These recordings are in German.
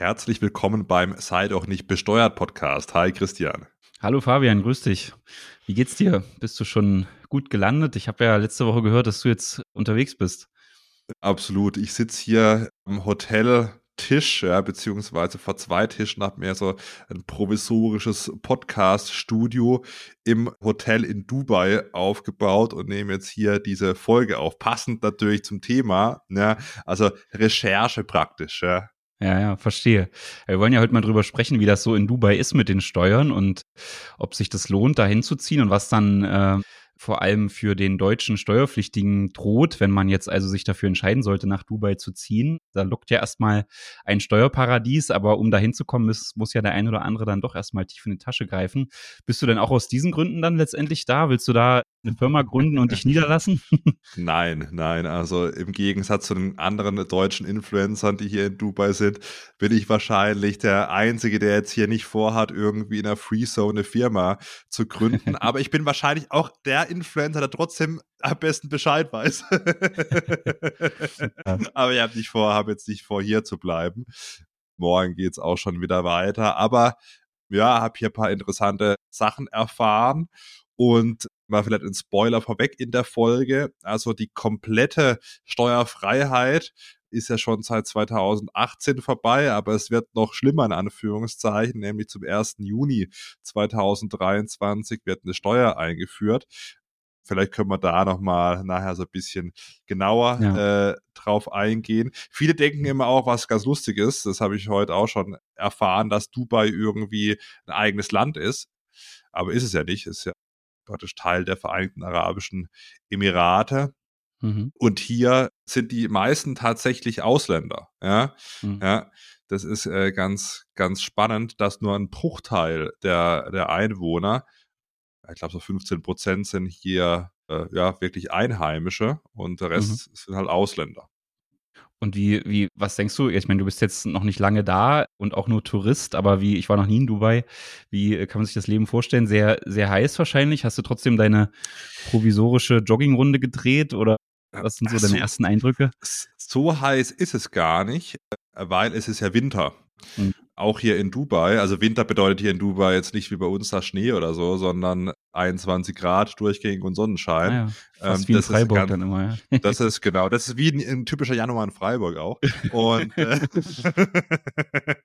Herzlich willkommen beim Sei doch nicht besteuert Podcast. Hi Christian. Hallo Fabian, grüß dich. Wie geht's dir? Bist du schon gut gelandet? Ich habe ja letzte Woche gehört, dass du jetzt unterwegs bist. Absolut. Ich sitze hier am Hoteltisch, ja, beziehungsweise vor zwei Tischen habe mir so ein provisorisches Podcast-Studio im Hotel in Dubai aufgebaut und nehme jetzt hier diese Folge auf. Passend natürlich zum Thema, ja, also Recherche praktisch, ja. Ja, ja, verstehe. Wir wollen ja heute mal drüber sprechen, wie das so in Dubai ist mit den Steuern und ob sich das lohnt, da hinzuziehen und was dann äh, vor allem für den deutschen Steuerpflichtigen droht, wenn man jetzt also sich dafür entscheiden sollte, nach Dubai zu ziehen. Da lockt ja erstmal ein Steuerparadies, aber um da hinzukommen, muss, muss ja der ein oder andere dann doch erstmal tief in die Tasche greifen. Bist du denn auch aus diesen Gründen dann letztendlich da? Willst du da eine Firma gründen und dich niederlassen? Nein, nein. Also im Gegensatz zu den anderen deutschen Influencern, die hier in Dubai sind, bin ich wahrscheinlich der Einzige, der jetzt hier nicht vorhat, irgendwie in einer Free Zone eine Firma zu gründen. Aber ich bin wahrscheinlich auch der Influencer, der trotzdem am besten Bescheid weiß. Aber ich habe nicht vor, habe jetzt nicht vor, hier zu bleiben. Morgen geht's auch schon wieder weiter. Aber ja, habe hier ein paar interessante Sachen erfahren und mal vielleicht ein Spoiler vorweg in der Folge. Also die komplette Steuerfreiheit ist ja schon seit 2018 vorbei, aber es wird noch schlimmer in Anführungszeichen, nämlich zum 1. Juni 2023 wird eine Steuer eingeführt. Vielleicht können wir da nochmal nachher so ein bisschen genauer ja. äh, drauf eingehen. Viele denken immer auch, was ganz lustig ist, das habe ich heute auch schon erfahren, dass Dubai irgendwie ein eigenes Land ist. Aber ist es ja nicht, ist ja praktisch Teil der Vereinigten Arabischen Emirate. Mhm. Und hier sind die meisten tatsächlich Ausländer. Ja, mhm. ja das ist äh, ganz, ganz spannend, dass nur ein Bruchteil der, der Einwohner ich glaube so 15 Prozent sind hier äh, ja wirklich Einheimische und der Rest mhm. sind halt Ausländer. Und wie, wie, was denkst du? Ich meine, du bist jetzt noch nicht lange da und auch nur Tourist, aber wie, ich war noch nie in Dubai. Wie äh, kann man sich das Leben vorstellen? Sehr, sehr heiß wahrscheinlich. Hast du trotzdem deine provisorische Joggingrunde gedreht oder was sind so deine so, ersten Eindrücke? So heiß ist es gar nicht, äh, weil es ist ja Winter. Mhm auch hier in Dubai, also Winter bedeutet hier in Dubai jetzt nicht wie bei uns da Schnee oder so, sondern 21 Grad durchgängig und Sonnenschein. Ah ja, fast ähm, wie in Freiburg ganz, dann immer, ja. Das ist genau, das ist wie ein, ein typischer Januar in Freiburg auch. Und äh,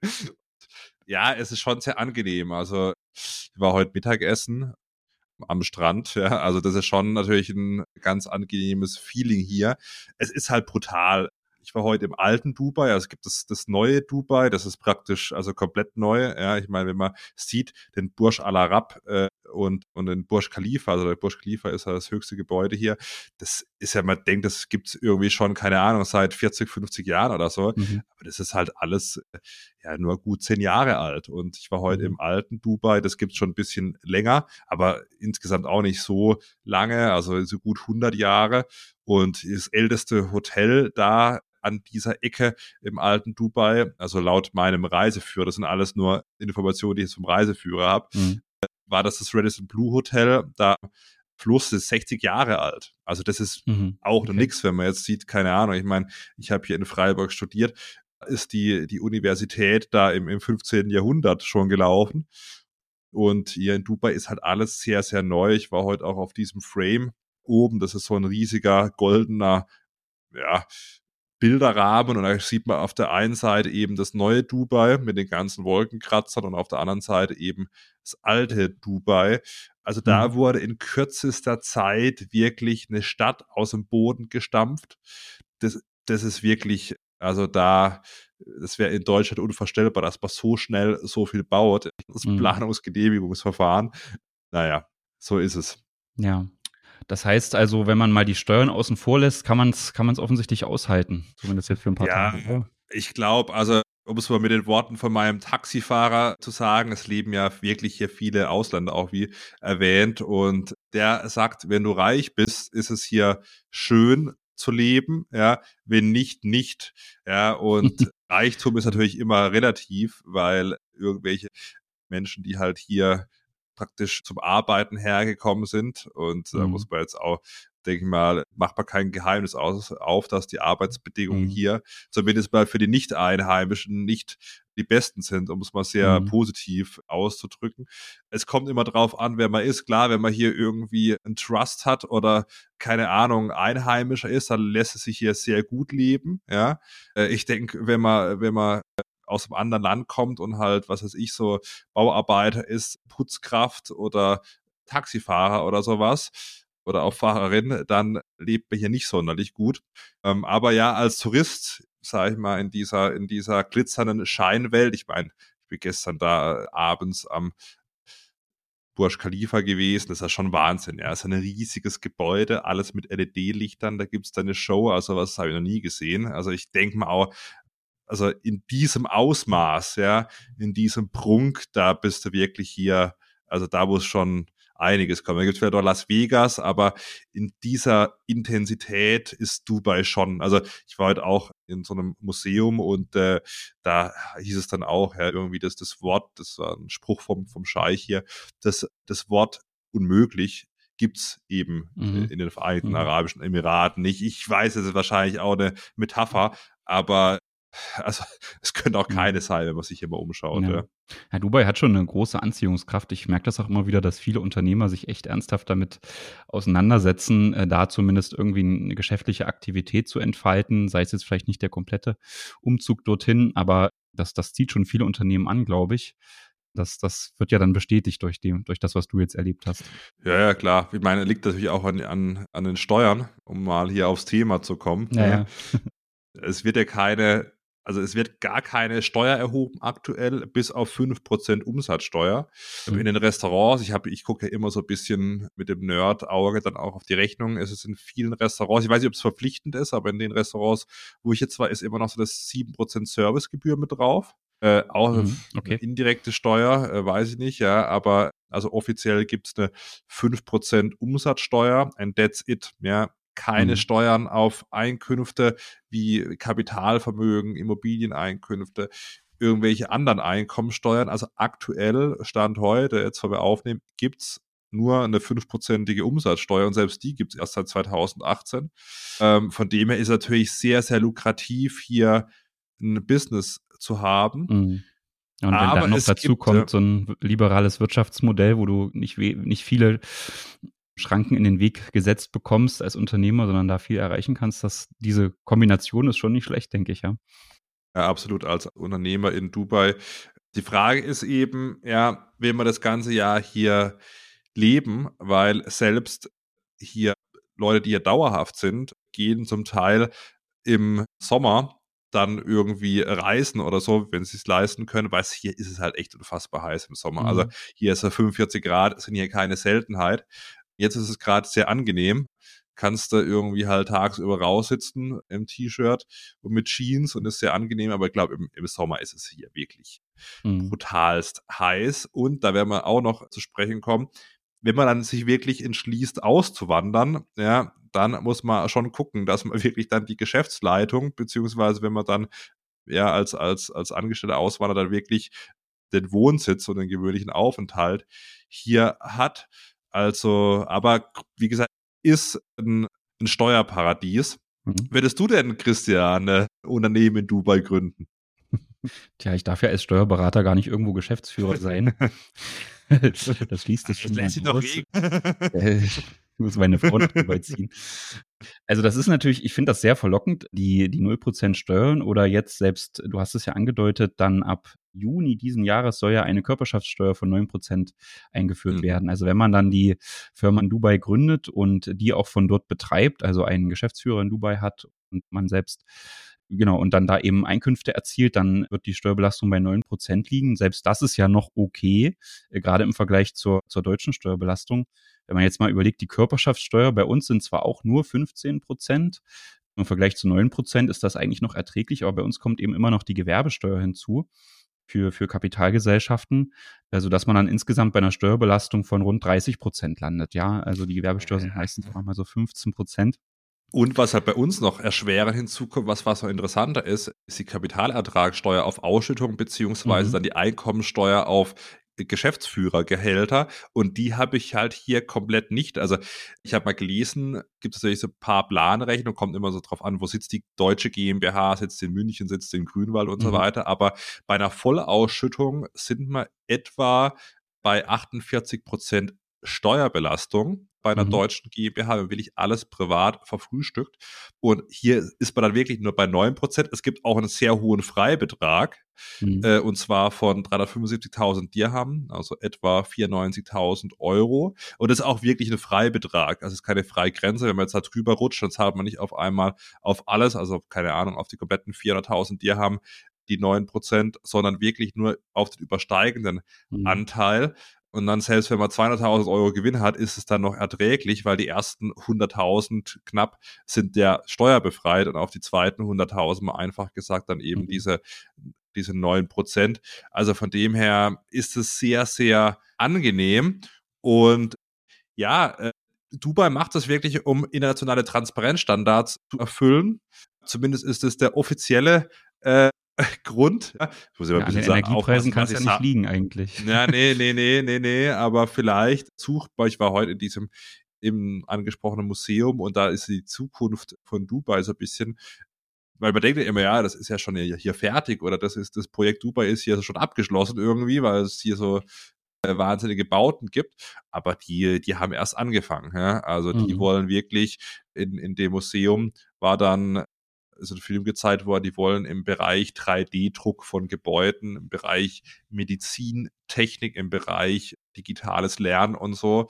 ja, es ist schon sehr angenehm. Also ich war heute Mittagessen am Strand, ja, also das ist schon natürlich ein ganz angenehmes Feeling hier. Es ist halt brutal ich war heute im alten Dubai, also es gibt das, das neue Dubai, das ist praktisch also komplett neu. Ja, ich meine, wenn man sieht, den Burj Al Arab äh, und, und den Burj Khalifa, also der Burj Khalifa ist ja das höchste Gebäude hier, das ist ja, man denkt, das gibt's irgendwie schon, keine Ahnung, seit 40, 50 Jahren oder so. Mhm. Aber das ist halt alles äh, ja nur gut zehn Jahre alt. Und ich war heute mhm. im alten Dubai, das gibt's schon ein bisschen länger, aber insgesamt auch nicht so lange, also so gut 100 Jahre. Und das älteste Hotel da an dieser Ecke im alten Dubai, also laut meinem Reiseführer, das sind alles nur Informationen, die ich jetzt vom Reiseführer habe, mhm. war das das Radisson Blue Hotel, da Fluss ist 60 Jahre alt. Also das ist mhm. auch okay. noch nichts, wenn man jetzt sieht, keine Ahnung. Ich meine, ich habe hier in Freiburg studiert, ist die, die Universität da im, im 15. Jahrhundert schon gelaufen. Und hier in Dubai ist halt alles sehr, sehr neu. Ich war heute auch auf diesem Frame oben. Das ist so ein riesiger goldener, ja, Bilderrahmen und da sieht man auf der einen Seite eben das neue Dubai mit den ganzen Wolkenkratzern und auf der anderen Seite eben das alte Dubai. Also da mhm. wurde in kürzester Zeit wirklich eine Stadt aus dem Boden gestampft. Das, das ist wirklich, also da, das wäre in Deutschland unvorstellbar, dass man so schnell so viel baut. Das mhm. Planungsgenehmigungsverfahren. Naja, so ist es. Ja, das heißt also, wenn man mal die Steuern außen vor lässt, kann man es kann man's offensichtlich aushalten. Zumindest jetzt für ein paar ja, Tage. Ja, ich glaube, also um es mal mit den Worten von meinem Taxifahrer zu sagen, es leben ja wirklich hier viele Ausländer auch wie erwähnt und der sagt, wenn du reich bist, ist es hier schön zu leben, ja, wenn nicht, nicht, ja, und Reichtum ist natürlich immer relativ, weil irgendwelche Menschen, die halt hier praktisch zum Arbeiten hergekommen sind. Und da mhm. muss man jetzt auch denke ich mal, macht man kein Geheimnis aus, auf, dass die Arbeitsbedingungen mhm. hier zumindest mal für die Nicht-Einheimischen nicht die besten sind, um es mal sehr mhm. positiv auszudrücken. Es kommt immer drauf an, wer man ist. Klar, wenn man hier irgendwie einen Trust hat oder keine Ahnung, Einheimischer ist, dann lässt es sich hier sehr gut leben. Ja, äh, ich denke, wenn man, wenn man aus einem anderen Land kommt und halt, was weiß ich, so Bauarbeiter ist, Putzkraft oder Taxifahrer oder sowas oder auch Fahrerin, dann lebt man hier nicht sonderlich gut. Ähm, aber ja, als Tourist, sage ich mal, in dieser, in dieser glitzernden Scheinwelt, ich meine, ich bin gestern da abends am Burj Khalifa gewesen. Das ist ja schon Wahnsinn. Ja, es ist ein riesiges Gebäude, alles mit LED-Lichtern. Da gibt's da eine Show, also was habe ich noch nie gesehen. Also ich denke mal auch, also in diesem Ausmaß, ja, in diesem Prunk, da bist du wirklich hier, also da muss schon einiges kommen. Da gibt es vielleicht auch Las Vegas, aber in dieser Intensität ist Dubai schon. Also ich war heute auch in so einem Museum und äh, da hieß es dann auch, ja, irgendwie das, das Wort, das war ein Spruch vom, vom Scheich hier, das, das Wort unmöglich gibt's eben mhm. in den Vereinigten mhm. Arabischen Emiraten nicht. Ich weiß, es ist wahrscheinlich auch eine Metapher, aber also es könnte auch keine sein, wenn man sich immer umschaut. Ja. Ja. ja. Dubai hat schon eine große Anziehungskraft. Ich merke das auch immer wieder, dass viele Unternehmer sich echt ernsthaft damit auseinandersetzen, äh, da zumindest irgendwie eine geschäftliche Aktivität zu entfalten, sei es jetzt vielleicht nicht der komplette Umzug dorthin, aber das, das zieht schon viele Unternehmen an, glaube ich. Das, das wird ja dann bestätigt durch, die, durch das, was du jetzt erlebt hast. Ja, ja, klar. Ich meine, liegt natürlich auch an, an, an den Steuern, um mal hier aufs Thema zu kommen. Ja, ja. Es wird ja keine also es wird gar keine Steuer erhoben aktuell, bis auf fünf Prozent Umsatzsteuer. Mhm. In den Restaurants, ich habe, ich gucke ja immer so ein bisschen mit dem Nerd-Auge dann auch auf die Rechnung. Es ist in vielen Restaurants, ich weiß nicht, ob es verpflichtend ist, aber in den Restaurants, wo ich jetzt war, ist immer noch so das sieben Prozent Servicegebühr mit drauf. Äh, auch mhm, okay. indirekte Steuer, äh, weiß ich nicht, ja, aber also offiziell gibt es eine fünf Prozent Umsatzsteuer and that's it, ja keine mhm. Steuern auf Einkünfte wie Kapitalvermögen, Immobilieneinkünfte, irgendwelche anderen Einkommensteuern. Also aktuell, Stand heute, jetzt wo wir aufnehmen, gibt's nur eine fünfprozentige Umsatzsteuer und selbst die gibt's erst seit 2018. Ähm, von dem her ist natürlich sehr, sehr lukrativ, hier ein Business zu haben. Mhm. Und wenn Aber dann noch dazu gibt, kommt so ein liberales Wirtschaftsmodell, wo du nicht, nicht viele Schranken in den Weg gesetzt bekommst als Unternehmer, sondern da viel erreichen kannst, dass diese Kombination ist schon nicht schlecht, denke ich, ja. Ja, absolut als Unternehmer in Dubai. Die Frage ist eben, ja, will man das ganze Jahr hier leben, weil selbst hier Leute, die hier dauerhaft sind, gehen zum Teil im Sommer dann irgendwie reisen oder so, wenn sie es leisten können, weil hier ist es halt echt unfassbar heiß im Sommer. Also mhm. Also hier ist es 45 Grad, sind hier keine Seltenheit. Jetzt ist es gerade sehr angenehm. Kannst du irgendwie halt tagsüber raussitzen im T-Shirt und mit Jeans und ist sehr angenehm, aber ich glaube, im, im, Sommer ist es hier wirklich mhm. brutalst heiß. Und da werden wir auch noch zu sprechen kommen. Wenn man dann sich wirklich entschließt, auszuwandern, ja, dann muss man schon gucken, dass man wirklich dann die Geschäftsleitung, beziehungsweise wenn man dann ja als, als, als Angestellter auswandert, dann wirklich den Wohnsitz und den gewöhnlichen Aufenthalt hier hat. Also, aber wie gesagt, ist ein, ein Steuerparadies. Mhm. Würdest du denn, Christian, ein Unternehmen in Dubai gründen? Tja, ich darf ja als Steuerberater gar nicht irgendwo Geschäftsführer sein. das liest das schon. Das lässt noch Ich muss meine Frau drüber ziehen. Also das ist natürlich, ich finde das sehr verlockend, die, die 0% Steuern oder jetzt selbst, du hast es ja angedeutet, dann ab Juni diesen Jahres soll ja eine Körperschaftssteuer von 9% eingeführt mhm. werden. Also wenn man dann die Firma in Dubai gründet und die auch von dort betreibt, also einen Geschäftsführer in Dubai hat und man selbst genau, und dann da eben Einkünfte erzielt, dann wird die Steuerbelastung bei 9% liegen. Selbst das ist ja noch okay, äh, gerade im Vergleich zur, zur deutschen Steuerbelastung. Wenn man jetzt mal überlegt, die Körperschaftssteuer bei uns sind zwar auch nur 15 Prozent, im Vergleich zu 9 Prozent ist das eigentlich noch erträglich, aber bei uns kommt eben immer noch die Gewerbesteuer hinzu für, für Kapitalgesellschaften, also dass man dann insgesamt bei einer Steuerbelastung von rund 30 Prozent landet. Ja, also die Gewerbesteuer sind meistens auch mal so 15 Prozent. Und was halt bei uns noch erschwerend hinzukommt, was, was noch interessanter ist, ist die Kapitalertragssteuer auf Ausschüttung beziehungsweise mhm. dann die Einkommensteuer auf Geschäftsführergehälter und die habe ich halt hier komplett nicht. Also ich habe mal gelesen, gibt es natürlich so ein paar Planrechnungen, kommt immer so drauf an, wo sitzt die deutsche GmbH, sitzt in München, sitzt in Grünwald und mhm. so weiter. Aber bei einer Vollausschüttung sind wir etwa bei 48 Prozent Steuerbelastung bei einer mhm. deutschen GmbH, wenn wirklich alles privat verfrühstückt. Und hier ist man dann wirklich nur bei 9%. Es gibt auch einen sehr hohen Freibetrag, mhm. äh, und zwar von 375.000 Dirham, also etwa 94.000 Euro. Und das ist auch wirklich ein Freibetrag. Also es ist keine Freigrenze. Wenn man jetzt da drüber rutscht, dann zahlt man nicht auf einmal auf alles, also keine Ahnung, auf die kompletten 400.000 Dirham die 9%, sondern wirklich nur auf den übersteigenden mhm. Anteil. Und dann selbst wenn man 200.000 Euro Gewinn hat, ist es dann noch erträglich, weil die ersten 100.000 knapp sind der steuerbefreit und auf die zweiten 100.000 mal einfach gesagt dann eben mhm. diese diese neun Prozent. Also von dem her ist es sehr, sehr angenehm. Und ja, äh, Dubai macht das wirklich, um internationale Transparenzstandards zu erfüllen. Zumindest ist es der offizielle äh, Grund. Ich muss ja, an den sagen, Energiepreisen kannst du ja nicht liegen eigentlich. Ja, nee, nee, nee, nee, nee, aber vielleicht suchbar. Ich war heute in diesem eben angesprochenen Museum und da ist die Zukunft von Dubai so ein bisschen weil man denkt ja immer, ja, das ist ja schon hier fertig oder das ist das Projekt Dubai ist hier schon abgeschlossen irgendwie, weil es hier so äh, wahnsinnige Bauten gibt, aber die, die haben erst angefangen. Ja? Also die mhm. wollen wirklich in, in dem Museum war dann so ein Film gezeigt worden, die wollen im Bereich 3D-Druck von Gebäuden, im Bereich Medizintechnik, im Bereich digitales Lernen und so,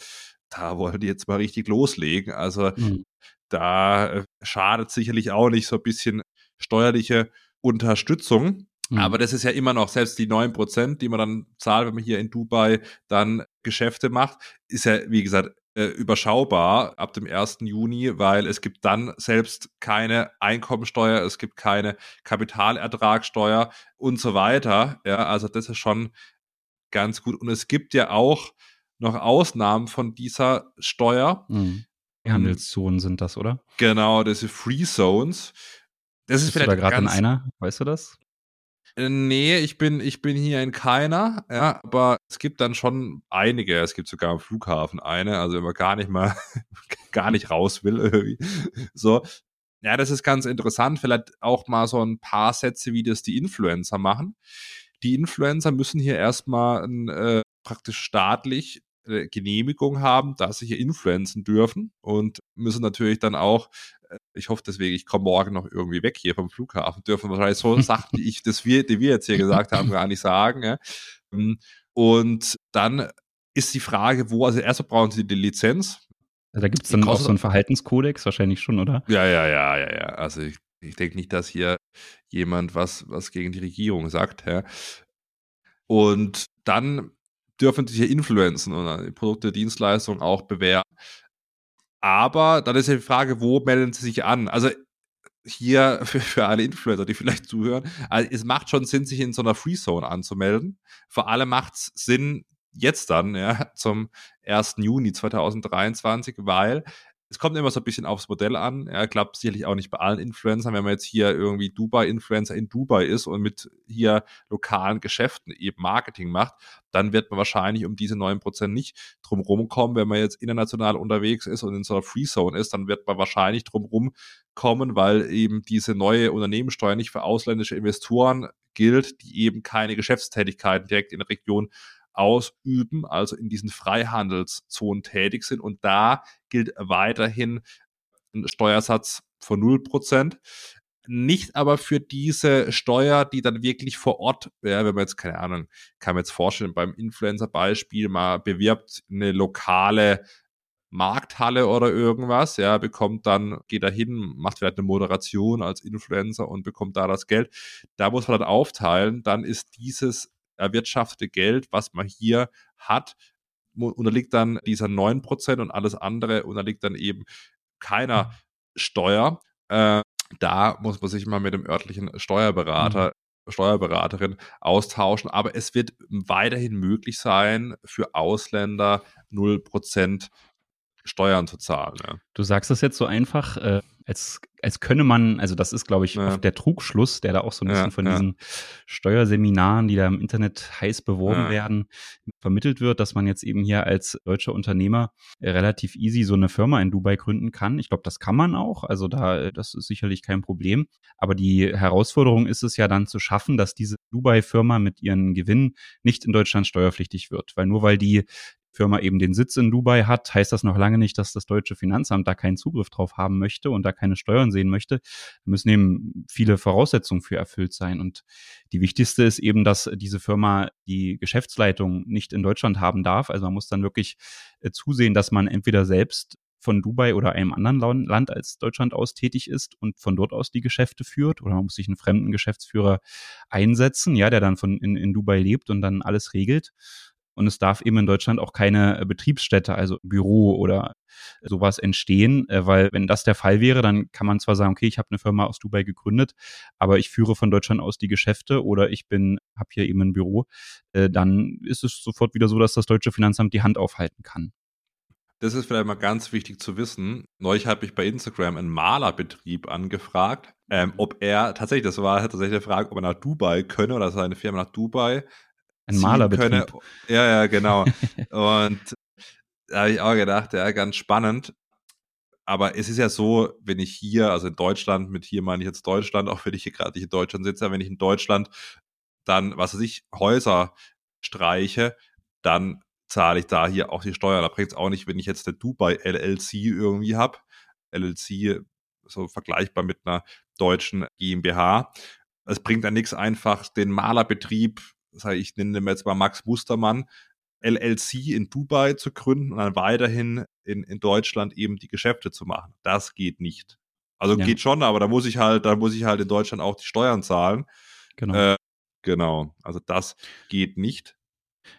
da wollen die jetzt mal richtig loslegen. Also mhm. da äh, schadet sicherlich auch nicht so ein bisschen steuerliche Unterstützung. Mhm. Aber das ist ja immer noch, selbst die neun Prozent, die man dann zahlt, wenn man hier in Dubai dann Geschäfte macht, ist ja, wie gesagt, äh, überschaubar ab dem 1. Juni, weil es gibt dann selbst keine Einkommensteuer, es gibt keine Kapitalertragssteuer und so weiter. Ja, also das ist schon ganz gut. Und es gibt ja auch noch Ausnahmen von dieser Steuer. Mhm. Handelszonen sind das, oder? Genau, diese Free Zones. Das ist Bist vielleicht du da gerade in einer, weißt du das? Äh, nee, ich bin, ich bin hier in keiner, ja, aber es gibt dann schon einige. Es gibt sogar am Flughafen eine, also wenn man gar nicht mal, gar nicht raus will irgendwie. So. Ja, das ist ganz interessant. Vielleicht auch mal so ein paar Sätze, wie das die Influencer machen. Die Influencer müssen hier erstmal ein, äh, praktisch staatlich Genehmigung haben, dass sie hier influenzen dürfen und müssen natürlich dann auch äh, ich hoffe deswegen, ich komme morgen noch irgendwie weg hier vom Flughafen, dürfen wahrscheinlich so Sachen, die ich, das wir, die wir jetzt hier gesagt haben, gar nicht sagen. Ja. Ähm, und dann ist die Frage, wo, also erstmal brauchen sie die Lizenz. Da gibt es dann auch so einen Verhaltenskodex, wahrscheinlich schon, oder? Ja, ja, ja, ja, ja. Also ich, ich denke nicht, dass hier jemand was, was gegen die Regierung sagt. Ja. Und dann dürfen sie hier influenzen und Produkte, Dienstleistungen auch bewerben. Aber dann ist ja die Frage, wo melden sie sich an? Also hier für, für alle Influencer, die vielleicht zuhören, also es macht schon Sinn, sich in so einer Free Zone anzumelden. Vor allem macht es Sinn, jetzt dann, ja, zum 1. Juni 2023, weil es kommt immer so ein bisschen aufs Modell an. Er klappt sicherlich auch nicht bei allen Influencern. Wenn man jetzt hier irgendwie Dubai-Influencer in Dubai ist und mit hier lokalen Geschäften eben Marketing macht, dann wird man wahrscheinlich um diese neun Prozent nicht drum kommen. Wenn man jetzt international unterwegs ist und in so einer Free Zone ist, dann wird man wahrscheinlich drum kommen, weil eben diese neue Unternehmenssteuer nicht für ausländische Investoren gilt, die eben keine Geschäftstätigkeiten direkt in der Region ausüben, also in diesen Freihandelszonen tätig sind. Und da gilt weiterhin ein Steuersatz von 0%. Nicht aber für diese Steuer, die dann wirklich vor Ort, ja, wenn man jetzt, keine Ahnung, kann man jetzt vorstellen, beim Influencer-Beispiel mal bewirbt eine lokale Markthalle oder irgendwas, ja, bekommt dann, geht da hin, macht vielleicht eine Moderation als Influencer und bekommt da das Geld. Da muss man dann aufteilen, dann ist dieses erwirtschaftete Geld, was man hier hat, unterliegt dann dieser 9% und alles andere unterliegt dann eben keiner mhm. Steuer. Äh, da muss man sich mal mit dem örtlichen Steuerberater mhm. Steuerberaterin austauschen, aber es wird weiterhin möglich sein, für Ausländer 0% Steuern zu zahlen. Ja. Du sagst das jetzt so einfach, äh, als, als könne man, also das ist, glaube ich, ja. der Trugschluss, der da auch so ein bisschen ja, von diesen Steuerseminaren, die da im Internet heiß beworben werden, vermittelt wird, dass man jetzt eben hier als deutscher Unternehmer relativ easy so eine Firma in Dubai gründen kann. Ich glaube, das kann man auch. Also da, das ist sicherlich kein Problem. Aber die Herausforderung ist es ja dann zu schaffen, dass diese Dubai-Firma mit ihren Gewinnen nicht in Deutschland steuerpflichtig wird. Weil nur weil die Firma eben den Sitz in Dubai hat, heißt das noch lange nicht, dass das deutsche Finanzamt da keinen Zugriff drauf haben möchte und da keine Steuern sehen möchte. Da müssen eben viele Voraussetzungen für erfüllt sein. Und die wichtigste ist eben, dass diese Firma die Geschäftsleitung nicht in Deutschland haben darf. Also man muss dann wirklich äh, zusehen, dass man entweder selbst von Dubai oder einem anderen Land als Deutschland aus tätig ist und von dort aus die Geschäfte führt oder man muss sich einen fremden Geschäftsführer einsetzen, ja, der dann von in, in Dubai lebt und dann alles regelt. Und es darf eben in Deutschland auch keine äh, Betriebsstätte, also Büro oder sowas entstehen, äh, weil wenn das der Fall wäre, dann kann man zwar sagen, okay, ich habe eine Firma aus Dubai gegründet, aber ich führe von Deutschland aus die Geschäfte oder ich bin, habe hier eben ein Büro, äh, dann ist es sofort wieder so, dass das deutsche Finanzamt die Hand aufhalten kann. Das ist vielleicht mal ganz wichtig zu wissen. Neulich habe ich bei Instagram einen Malerbetrieb angefragt, ähm, ob er tatsächlich, das war tatsächlich die Frage, ob er nach Dubai könne oder seine Firma nach Dubai ein Malerbetrieb. Könne. Ja, ja, genau. und da habe ich auch gedacht, ja, ganz spannend. Aber es ist ja so, wenn ich hier, also in Deutschland, mit hier meine ich jetzt Deutschland, auch wenn ich hier gerade nicht in Deutschland sitze, wenn ich in Deutschland dann, was weiß ich, Häuser streiche, dann zahle ich da hier auch die Steuern. Da bringt es auch nicht, wenn ich jetzt eine Dubai LLC irgendwie habe. LLC so vergleichbar mit einer deutschen GmbH. Es bringt dann nichts einfach den Malerbetrieb sage ich nenne mir jetzt mal Max Mustermann, LLC in Dubai zu gründen und dann weiterhin in, in Deutschland eben die Geschäfte zu machen. Das geht nicht. Also ja. geht schon, aber da muss ich halt, da muss ich halt in Deutschland auch die Steuern zahlen. Genau. Äh, genau. Also das geht nicht.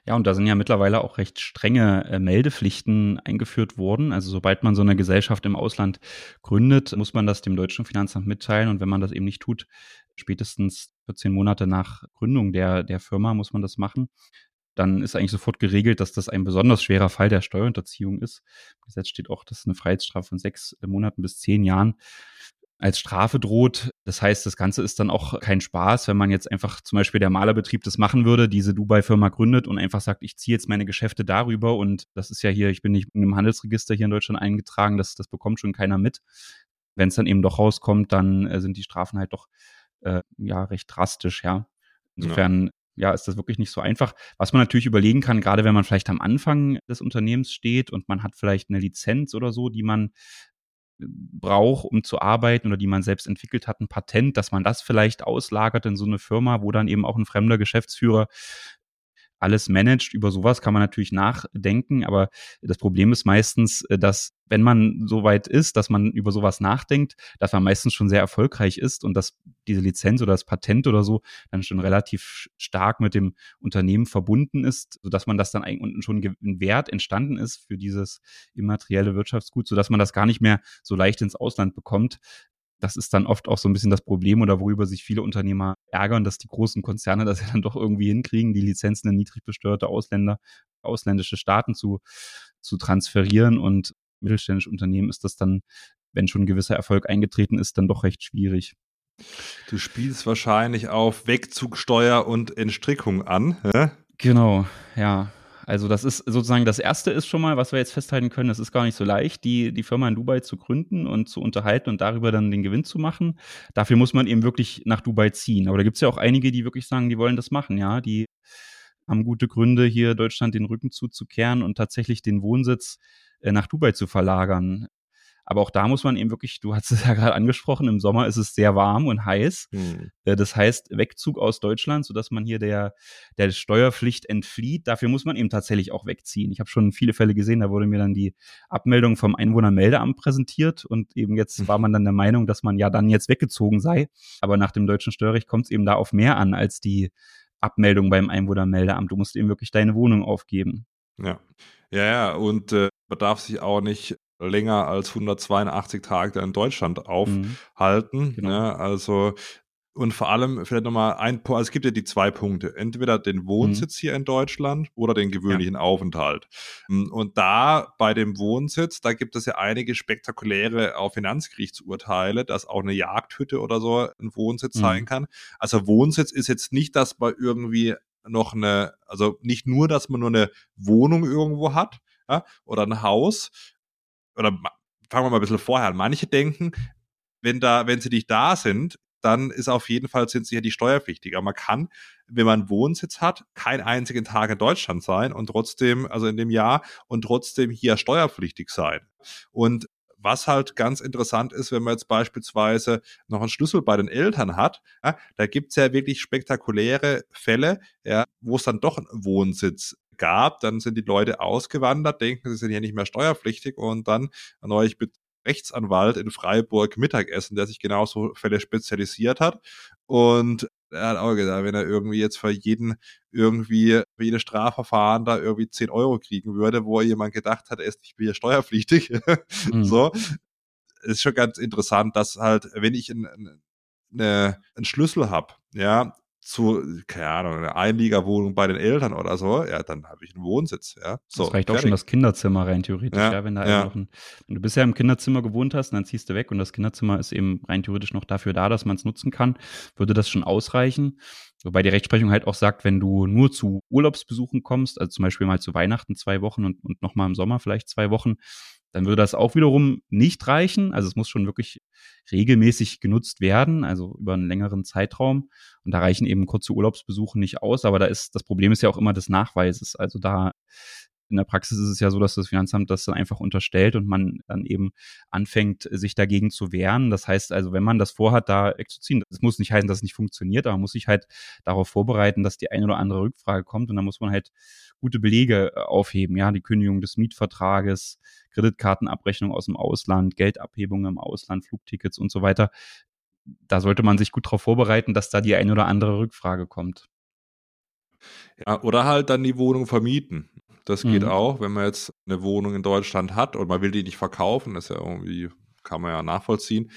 Ja, und da sind ja mittlerweile auch recht strenge äh, Meldepflichten eingeführt worden. Also sobald man so eine Gesellschaft im Ausland gründet, muss man das dem deutschen Finanzamt mitteilen. Und wenn man das eben nicht tut, spätestens 14 Monate nach Gründung der, der Firma muss man das machen. Dann ist eigentlich sofort geregelt, dass das ein besonders schwerer Fall der Steuerhinterziehung ist. Im Gesetz steht auch, dass eine Freiheitsstrafe von sechs Monaten bis zehn Jahren als Strafe droht. Das heißt, das Ganze ist dann auch kein Spaß, wenn man jetzt einfach zum Beispiel der Malerbetrieb das machen würde, diese Dubai-Firma gründet und einfach sagt, ich ziehe jetzt meine Geschäfte darüber und das ist ja hier, ich bin nicht in einem Handelsregister hier in Deutschland eingetragen, das, das bekommt schon keiner mit. Wenn es dann eben doch rauskommt, dann äh, sind die Strafen halt doch äh, ja recht drastisch, ja. Insofern ja. ja, ist das wirklich nicht so einfach. Was man natürlich überlegen kann, gerade wenn man vielleicht am Anfang des Unternehmens steht und man hat vielleicht eine Lizenz oder so, die man äh, braucht, um zu arbeiten oder die man selbst entwickelt hat, ein Patent, dass man das vielleicht auslagert in so eine Firma, wo dann eben auch ein fremder Geschäftsführer alles managt. Über sowas kann man natürlich nachdenken, aber das Problem ist meistens, äh, dass wenn man so weit ist, dass man über sowas nachdenkt, dass man meistens schon sehr erfolgreich ist und dass diese Lizenz oder das Patent oder so dann schon relativ stark mit dem Unternehmen verbunden ist, sodass man das dann eigentlich schon ein Wert entstanden ist für dieses immaterielle Wirtschaftsgut, sodass man das gar nicht mehr so leicht ins Ausland bekommt das ist dann oft auch so ein bisschen das Problem oder worüber sich viele Unternehmer ärgern, dass die großen Konzerne das ja dann doch irgendwie hinkriegen, die Lizenzen in niedrig besteuerte Ausländer, ausländische Staaten zu, zu transferieren und mittelständische Unternehmen ist das dann, wenn schon ein gewisser Erfolg eingetreten ist, dann doch recht schwierig. Du spielst wahrscheinlich auf Wegzugsteuer und Entstrickung an. Hä? Genau, ja. Also das ist sozusagen das erste ist schon mal, was wir jetzt festhalten können, es ist gar nicht so leicht, die, die Firma in Dubai zu gründen und zu unterhalten und darüber dann den Gewinn zu machen. Dafür muss man eben wirklich nach Dubai ziehen. Aber da gibt es ja auch einige, die wirklich sagen, die wollen das machen, ja, die haben gute Gründe, hier Deutschland den Rücken zuzukehren und tatsächlich den Wohnsitz äh, nach Dubai zu verlagern. Aber auch da muss man eben wirklich, du hast es ja gerade angesprochen, im Sommer ist es sehr warm und heiß. Hm. Äh, das heißt, Wegzug aus Deutschland, sodass man hier der, der Steuerpflicht entflieht. Dafür muss man eben tatsächlich auch wegziehen. Ich habe schon viele Fälle gesehen, da wurde mir dann die Abmeldung vom Einwohnermeldeamt präsentiert und eben jetzt war man dann der Meinung, dass man ja dann jetzt weggezogen sei. Aber nach dem deutschen Steuerrecht kommt es eben da auf mehr an als die Abmeldung beim Einwohnermeldeamt. Du musst eben wirklich deine Wohnung aufgeben. Ja, ja, ja, und äh, man darf sich auch nicht länger als 182 Tage in Deutschland mhm. aufhalten. Mhm, genau. ne? Also und vor allem vielleicht nochmal ein Punkt, also es gibt ja die zwei Punkte, entweder den Wohnsitz mhm. hier in Deutschland oder den gewöhnlichen ja. Aufenthalt. Hm, und da bei dem Wohnsitz, da gibt es ja einige spektakuläre auch Finanzgerichtsurteile, dass auch eine Jagdhütte oder so ein Wohnsitz mhm. sein kann. Also Wohnsitz ist jetzt nicht, dass man irgendwie noch eine, also nicht nur, dass man nur eine Wohnung irgendwo hat ja, oder ein Haus oder fangen wir mal ein bisschen vorher an. Manche denken, wenn da, wenn sie nicht da sind, dann ist auf jeden Fall sind sie ja die steuerpflichtiger. Man kann, wenn man Wohnsitz hat, keinen einzigen Tag in Deutschland sein und trotzdem, also in dem Jahr und trotzdem hier steuerpflichtig sein. Und was halt ganz interessant ist, wenn man jetzt beispielsweise noch einen Schlüssel bei den Eltern hat, ja, da gibt's ja wirklich spektakuläre Fälle, ja, wo es dann doch einen Wohnsitz gab, dann sind die Leute ausgewandert, denken, sie sind ja nicht mehr steuerpflichtig und dann neulich Rechtsanwalt in Freiburg Mittagessen, der sich genauso Fälle spezialisiert hat. Und er hat auch gesagt, wenn er irgendwie jetzt für jeden irgendwie, für jedes Strafverfahren da irgendwie 10 Euro kriegen würde, wo jemand gedacht hat, er ist nicht mehr steuerpflichtig. Mhm. So. Ist schon ganz interessant, dass halt, wenn ich ein, eine, einen Schlüssel habe, ja, zu, keine Ahnung, eine Einliegerwohnung bei den Eltern oder so, ja, dann habe ich einen Wohnsitz, ja. So, das reicht fertig. auch schon das Kinderzimmer rein theoretisch, ja, ja wenn da ja. noch ein, wenn du bisher im Kinderzimmer gewohnt hast, dann ziehst du weg und das Kinderzimmer ist eben rein theoretisch noch dafür da, dass man es nutzen kann, würde das schon ausreichen. Wobei die Rechtsprechung halt auch sagt, wenn du nur zu Urlaubsbesuchen kommst, also zum Beispiel mal zu Weihnachten zwei Wochen und, und nochmal im Sommer vielleicht zwei Wochen, dann würde das auch wiederum nicht reichen. Also es muss schon wirklich regelmäßig genutzt werden, also über einen längeren Zeitraum. Und da reichen eben kurze Urlaubsbesuche nicht aus. Aber da ist, das Problem ist ja auch immer des Nachweises. Also da in der Praxis ist es ja so, dass das Finanzamt das dann einfach unterstellt und man dann eben anfängt, sich dagegen zu wehren. Das heißt also, wenn man das vorhat, da wegzuziehen, das muss nicht heißen, dass es nicht funktioniert, aber man muss sich halt darauf vorbereiten, dass die eine oder andere Rückfrage kommt und dann muss man halt gute Belege äh, aufheben, ja, die Kündigung des Mietvertrages, Kreditkartenabrechnung aus dem Ausland, Geldabhebungen im Ausland, Flugtickets und so weiter. Da sollte man sich gut darauf vorbereiten, dass da die eine oder andere Rückfrage kommt. Ja, oder halt dann die Wohnung vermieten. Das geht mhm. auch, wenn man jetzt eine Wohnung in Deutschland hat und man will die nicht verkaufen, das ist ja irgendwie, kann man ja nachvollziehen,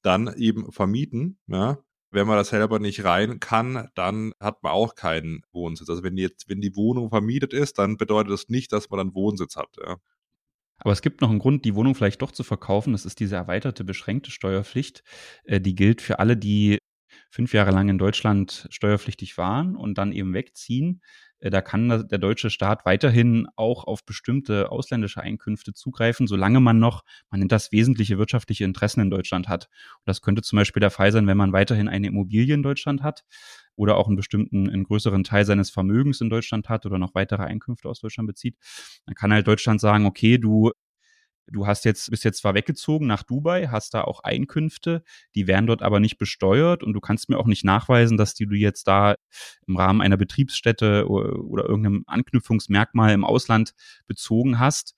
dann eben vermieten, ja. Wenn man das selber nicht rein kann, dann hat man auch keinen Wohnsitz. Also wenn die jetzt, wenn die Wohnung vermietet ist, dann bedeutet das nicht, dass man dann Wohnsitz hat, ja. Aber es gibt noch einen Grund, die Wohnung vielleicht doch zu verkaufen. Das ist diese erweiterte beschränkte Steuerpflicht. Äh, die gilt für alle, die fünf Jahre lang in Deutschland steuerpflichtig waren und dann eben wegziehen. Äh, da kann der deutsche Staat weiterhin auch auf bestimmte ausländische Einkünfte zugreifen, solange man noch, man nennt das wesentliche wirtschaftliche Interessen in Deutschland hat. Und das könnte zum Beispiel der Fall sein, wenn man weiterhin eine Immobilie in Deutschland hat oder auch einen bestimmten, einen größeren Teil seines Vermögens in Deutschland hat oder noch weitere Einkünfte aus Deutschland bezieht. Dann kann halt Deutschland sagen, okay, du du hast jetzt, bist jetzt zwar weggezogen nach Dubai, hast da auch Einkünfte, die werden dort aber nicht besteuert und du kannst mir auch nicht nachweisen, dass die du jetzt da im Rahmen einer Betriebsstätte oder, irgendeinem Anknüpfungsmerkmal im Ausland bezogen hast.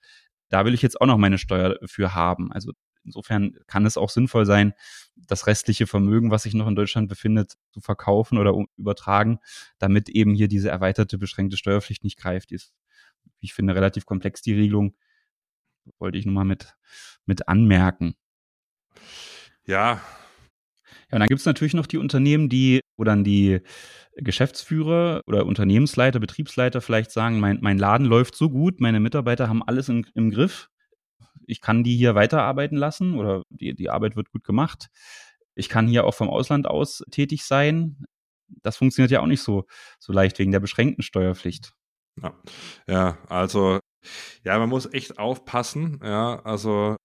Da will ich jetzt auch noch meine Steuer für haben. Also insofern kann es auch sinnvoll sein, das restliche Vermögen, was sich noch in Deutschland befindet, zu verkaufen oder übertragen, damit eben hier diese erweiterte beschränkte Steuerpflicht nicht greift. Die ist, wie ich finde, relativ komplex, die Regelung wollte ich nur mal mit, mit anmerken. Ja. Ja, und dann gibt es natürlich noch die Unternehmen, die, wo dann die Geschäftsführer oder Unternehmensleiter, Betriebsleiter vielleicht sagen, mein, mein Laden läuft so gut, meine Mitarbeiter haben alles im, im Griff, ich kann die hier weiterarbeiten lassen oder die, die Arbeit wird gut gemacht. Ich kann hier auch vom Ausland aus tätig sein. Das funktioniert ja auch nicht so, so leicht wegen der beschränkten Steuerpflicht. Ja, ja also ja, man muss echt aufpassen, ja, also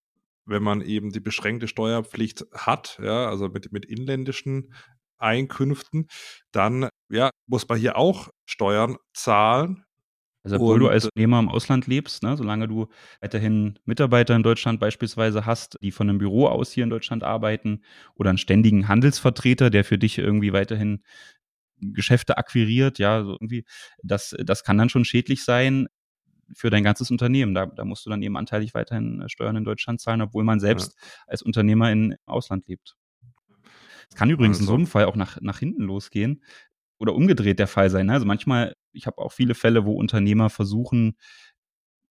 wenn man eben die beschränkte Steuerpflicht hat, ja, also mit, mit inländischen Einkünften, dann ja, muss man hier auch Steuern zahlen. Also obwohl und, du als Unternehmer im Ausland lebst, ne, solange du weiterhin Mitarbeiter in Deutschland beispielsweise hast, die von einem Büro aus hier in Deutschland arbeiten oder einen ständigen Handelsvertreter, der für dich irgendwie weiterhin Geschäfte akquiriert, ja, so irgendwie, das, das kann dann schon schädlich sein für dein ganzes Unternehmen. Da, da musst du dann eben anteilig weiterhin äh, Steuern in Deutschland zahlen, obwohl man selbst ja. als Unternehmer in, im Ausland lebt. Es kann übrigens also. in so einem Fall auch nach, nach hinten losgehen oder umgedreht der Fall sein. Ne? Also manchmal, ich habe auch viele Fälle, wo Unternehmer versuchen,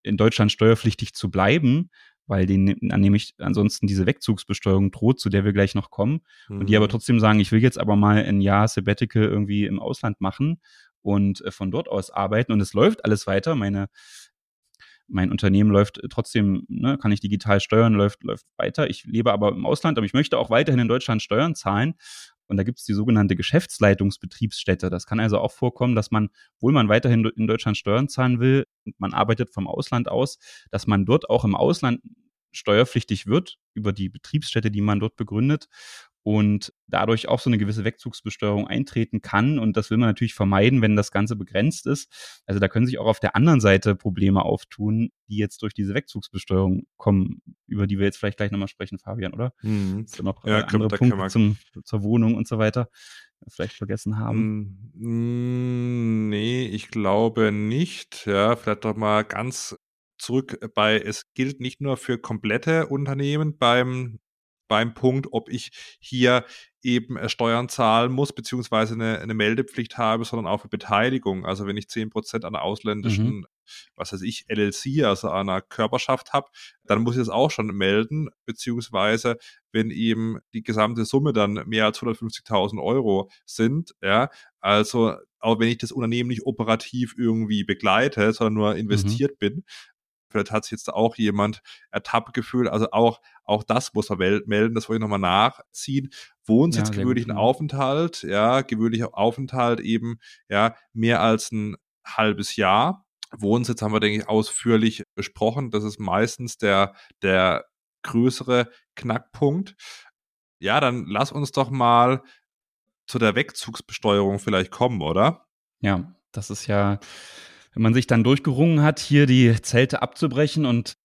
in Deutschland steuerpflichtig zu bleiben, weil denen nämlich ansonsten diese Wegzugsbesteuerung droht, zu der wir gleich noch kommen. Mhm. Und die aber mhm. trotzdem sagen, ich will jetzt aber mal ein Jahr Sabbatical irgendwie im Ausland machen und äh, von dort aus arbeiten. Und es läuft alles weiter. Meine mein Unternehmen läuft trotzdem, ne, kann ich digital steuern, läuft, läuft weiter. Ich lebe aber im Ausland, aber ich möchte auch weiterhin in Deutschland Steuern zahlen. Und da gibt es die sogenannte Geschäftsleitungsbetriebsstätte. Das kann also auch vorkommen, dass man, obwohl man weiterhin in Deutschland Steuern zahlen will und man arbeitet vom Ausland aus, dass man dort auch im Ausland steuerpflichtig wird über die Betriebsstätte, die man dort begründet und dadurch auch so eine gewisse Wegzugsbesteuerung eintreten kann. Und das will man natürlich vermeiden, wenn das Ganze begrenzt ist. Also da können sich auch auf der anderen Seite Probleme auftun, die jetzt durch diese Wegzugsbesteuerung kommen, über die wir jetzt vielleicht gleich nochmal sprechen, Fabian, oder? Mhm. Hast du noch ja, andere glaub, Punkte zum, zur Wohnung und so weiter vielleicht vergessen haben? Mm, nee, ich glaube nicht. Ja, vielleicht doch mal ganz zurück bei, es gilt nicht nur für komplette Unternehmen beim beim Punkt, ob ich hier eben äh, Steuern zahlen muss, beziehungsweise eine, eine Meldepflicht habe, sondern auch für Beteiligung. Also wenn ich 10% an einer ausländischen, mhm. was weiß ich, LLC, also einer Körperschaft habe, dann muss ich das auch schon melden, beziehungsweise wenn eben die gesamte Summe dann mehr als 150.000 Euro sind, ja, also auch wenn ich das Unternehmen nicht operativ irgendwie begleite, sondern nur mhm. investiert mhm. bin, Vielleicht hat sich jetzt auch jemand ertappt gefühlt. Also auch, auch das muss man melden. Das wollte ich nochmal nachziehen. Wohnsitz, ja, gewöhnlichen Aufenthalt, ja, gewöhnlicher Aufenthalt eben, ja, mehr als ein halbes Jahr. Wohnsitz haben wir, denke ich, ausführlich besprochen. Das ist meistens der, der größere Knackpunkt. Ja, dann lass uns doch mal zu der Wegzugsbesteuerung vielleicht kommen, oder? Ja, das ist ja man sich dann durchgerungen hat, hier die Zelte abzubrechen und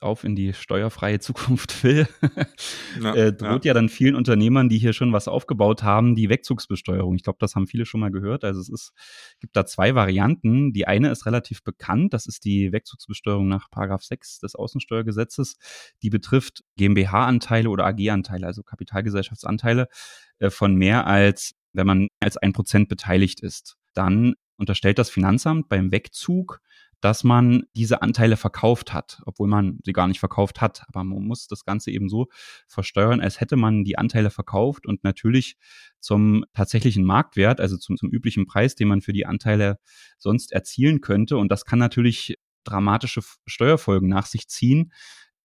auf in die steuerfreie Zukunft will, ja, äh, droht ja. ja. dann vielen Unternehmern, die hier schon was aufgebaut haben, die Wegzugsbesteuerung. Ich glaube, das haben viele schon mal gehört. Also es ist, gibt da zwei Varianten. Die eine ist relativ bekannt. Das ist die Wegzugsbesteuerung nach Paragraph 6 des Außensteuergesetzes. Die betrifft GmbH-Anteile oder AG-Anteile, also Kapitalgesellschaftsanteile äh, von mehr als, wenn man als ein Prozent beteiligt ist. Dann unterstellt das Finanzamt beim Wegzug, dass man diese Anteile verkauft hat, obwohl man sie gar nicht verkauft hat. Aber man muss das Ganze eben so versteuern, als hätte man die Anteile verkauft und natürlich zum tatsächlichen Marktwert, also zum, zum üblichen Preis, den man für die Anteile sonst erzielen könnte. Und das kann natürlich dramatische Steuerfolgen nach sich ziehen,